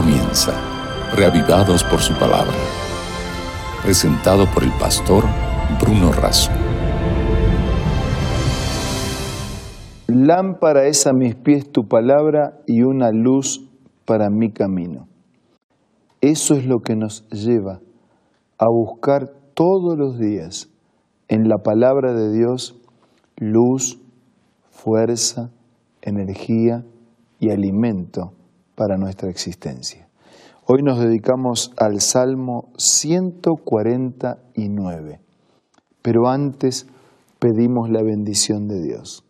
comienza, reavivados por su palabra. Presentado por el pastor Bruno Razo. Lámpara es a mis pies tu palabra y una luz para mi camino. Eso es lo que nos lleva a buscar todos los días en la palabra de Dios luz, fuerza, energía y alimento para nuestra existencia. Hoy nos dedicamos al Salmo 149, pero antes pedimos la bendición de Dios.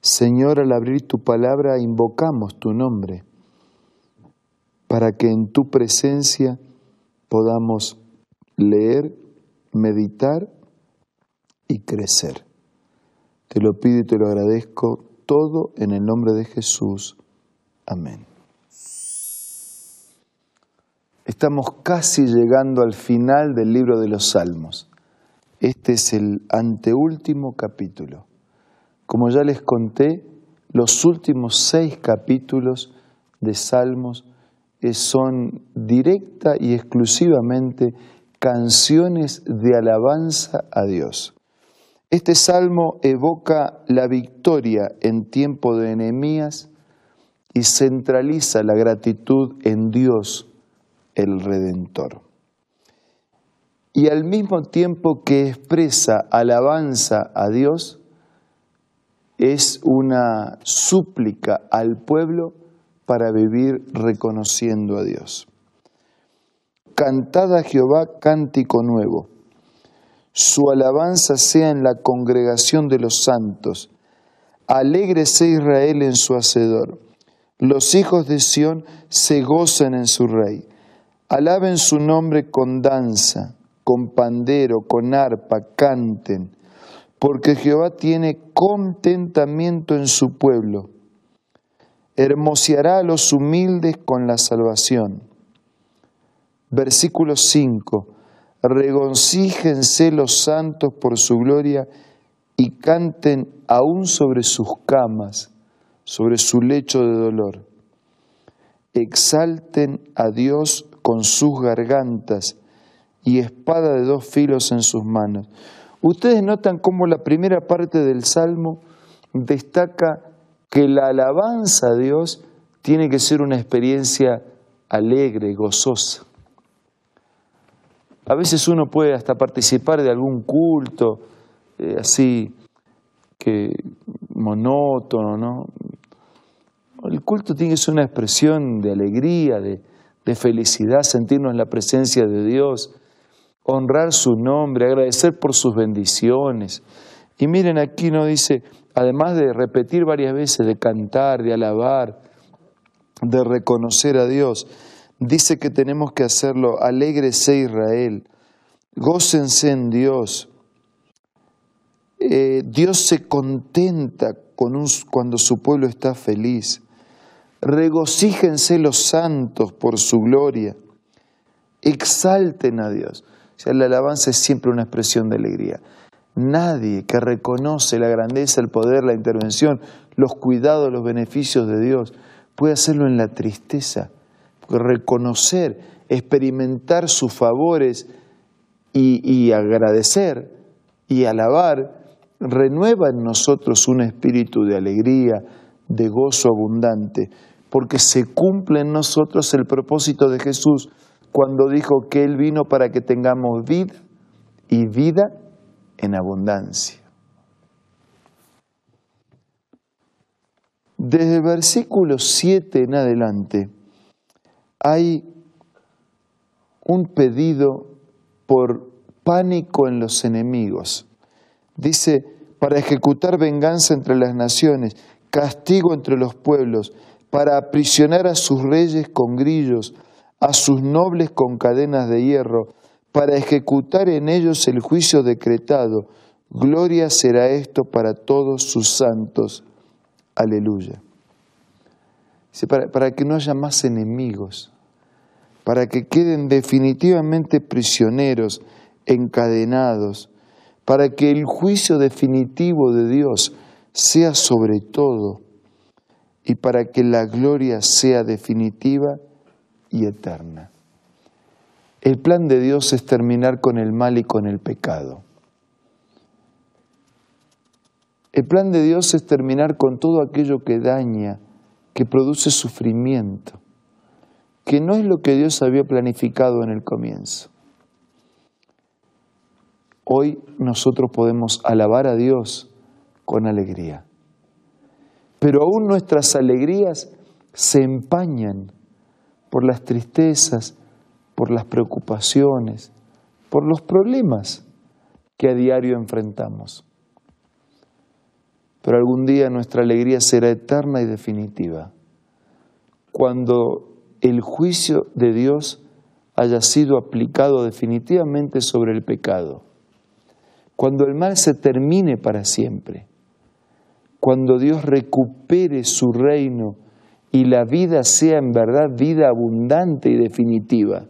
Señor, al abrir tu palabra invocamos tu nombre para que en tu presencia podamos leer, meditar y crecer. Te lo pido y te lo agradezco todo en el nombre de Jesús. Amén. Estamos casi llegando al final del libro de los Salmos. Este es el anteúltimo capítulo. Como ya les conté, los últimos seis capítulos de Salmos son directa y exclusivamente canciones de alabanza a Dios. Este salmo evoca la victoria en tiempo de enemías y centraliza la gratitud en Dios el Redentor. Y al mismo tiempo que expresa alabanza a Dios, es una súplica al pueblo para vivir reconociendo a Dios. Cantad a Jehová cántico nuevo. Su alabanza sea en la congregación de los santos. Alégrese Israel en su hacedor. Los hijos de Sión se gozan en su rey. Alaben su nombre con danza, con pandero, con arpa, canten, porque Jehová tiene contentamiento en su pueblo. Hermoseará a los humildes con la salvación. Versículo 5. Regocíjense los santos por su gloria y canten aún sobre sus camas, sobre su lecho de dolor. Exalten a Dios con sus gargantas y espada de dos filos en sus manos. Ustedes notan cómo la primera parte del Salmo destaca que la alabanza a Dios tiene que ser una experiencia alegre, gozosa. A veces uno puede hasta participar de algún culto eh, así que monótono, ¿no? El culto tiene que ser una expresión de alegría, de, de felicidad, sentirnos en la presencia de Dios, honrar su nombre, agradecer por sus bendiciones. Y miren aquí no dice, además de repetir varias veces, de cantar, de alabar, de reconocer a Dios, dice que tenemos que hacerlo, alégrese Israel, gócense en Dios. Eh, Dios se contenta con un, cuando su pueblo está feliz regocíjense los santos por su gloria, exalten a Dios. O sea, la alabanza es siempre una expresión de alegría. Nadie que reconoce la grandeza, el poder, la intervención, los cuidados, los beneficios de Dios, puede hacerlo en la tristeza. Porque reconocer, experimentar sus favores y, y agradecer y alabar, renueva en nosotros un espíritu de alegría, de gozo abundante porque se cumple en nosotros el propósito de Jesús cuando dijo que Él vino para que tengamos vida y vida en abundancia. Desde el versículo 7 en adelante hay un pedido por pánico en los enemigos. Dice, para ejecutar venganza entre las naciones, castigo entre los pueblos, para aprisionar a sus reyes con grillos, a sus nobles con cadenas de hierro, para ejecutar en ellos el juicio decretado. Gloria será esto para todos sus santos. Aleluya. Para, para que no haya más enemigos, para que queden definitivamente prisioneros, encadenados, para que el juicio definitivo de Dios sea sobre todo y para que la gloria sea definitiva y eterna. El plan de Dios es terminar con el mal y con el pecado. El plan de Dios es terminar con todo aquello que daña, que produce sufrimiento, que no es lo que Dios había planificado en el comienzo. Hoy nosotros podemos alabar a Dios con alegría, pero aún nuestras alegrías se empañan por las tristezas, por las preocupaciones, por los problemas que a diario enfrentamos. Pero algún día nuestra alegría será eterna y definitiva, cuando el juicio de Dios haya sido aplicado definitivamente sobre el pecado, cuando el mal se termine para siempre, cuando Dios recupere su reino y la vida sea en verdad vida abundante y definitiva,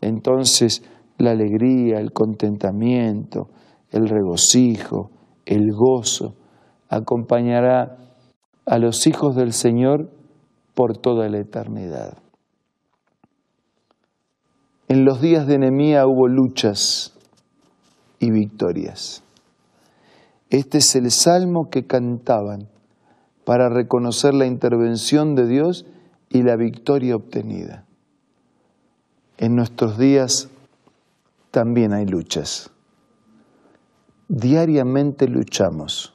entonces la alegría, el contentamiento, el regocijo, el gozo, acompañará a los hijos del Señor por toda la eternidad. En los días de Enemía hubo luchas y victorias. Este es el salmo que cantaban para reconocer la intervención de Dios y la victoria obtenida. En nuestros días también hay luchas. Diariamente luchamos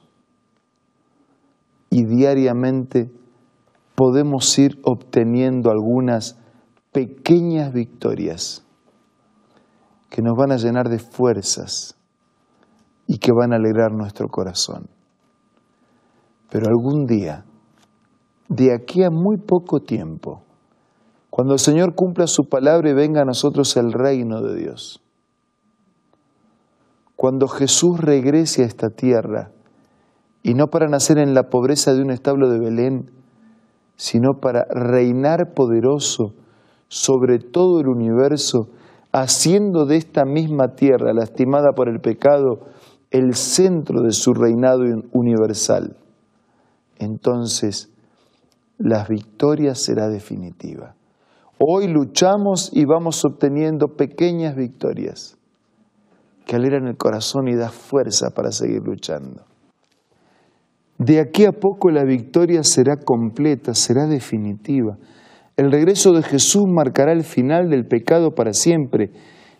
y diariamente podemos ir obteniendo algunas pequeñas victorias que nos van a llenar de fuerzas y que van a alegrar nuestro corazón. Pero algún día, de aquí a muy poco tiempo, cuando el Señor cumpla su palabra y venga a nosotros el reino de Dios, cuando Jesús regrese a esta tierra, y no para nacer en la pobreza de un establo de Belén, sino para reinar poderoso sobre todo el universo, haciendo de esta misma tierra, lastimada por el pecado, el centro de su reinado universal. Entonces, la victoria será definitiva. Hoy luchamos y vamos obteniendo pequeñas victorias que alegran el corazón y da fuerza para seguir luchando. De aquí a poco la victoria será completa, será definitiva. El regreso de Jesús marcará el final del pecado para siempre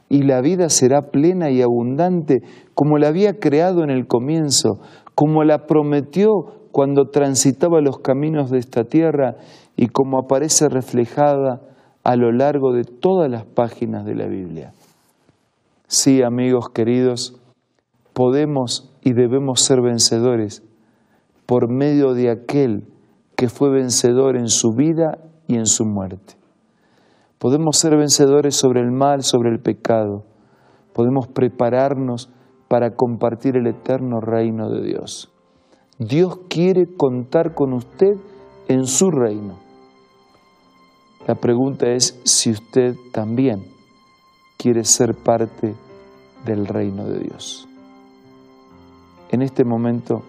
y la vida será plena y abundante como la había creado en el comienzo, como la prometió cuando transitaba los caminos de esta tierra y como aparece reflejada a lo largo de todas las páginas de la Biblia. Sí, amigos queridos, podemos y debemos ser vencedores por medio de aquel que fue vencedor en su vida y en su muerte. Podemos ser vencedores sobre el mal, sobre el pecado. Podemos prepararnos para compartir el eterno reino de Dios. Dios quiere contar con usted en su reino. La pregunta es si usted también quiere ser parte del reino de Dios. En este momento,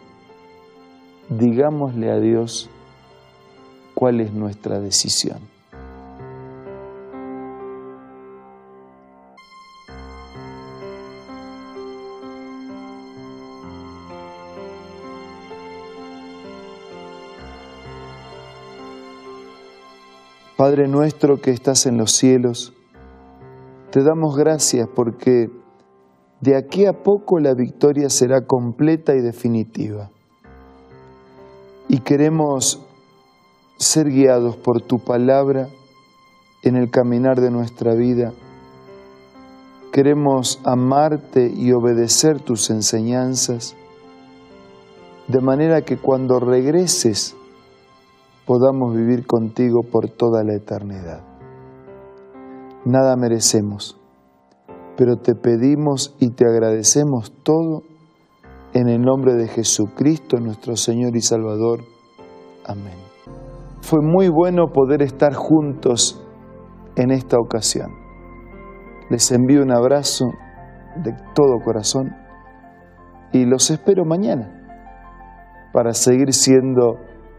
digámosle a Dios cuál es nuestra decisión. Padre nuestro que estás en los cielos, te damos gracias porque de aquí a poco la victoria será completa y definitiva y queremos ser guiados por tu palabra en el caminar de nuestra vida. Queremos amarte y obedecer tus enseñanzas, de manera que cuando regreses podamos vivir contigo por toda la eternidad. Nada merecemos, pero te pedimos y te agradecemos todo en el nombre de Jesucristo, nuestro Señor y Salvador. Amén. Fue muy bueno poder estar juntos en esta ocasión. Les envío un abrazo de todo corazón y los espero mañana para seguir siendo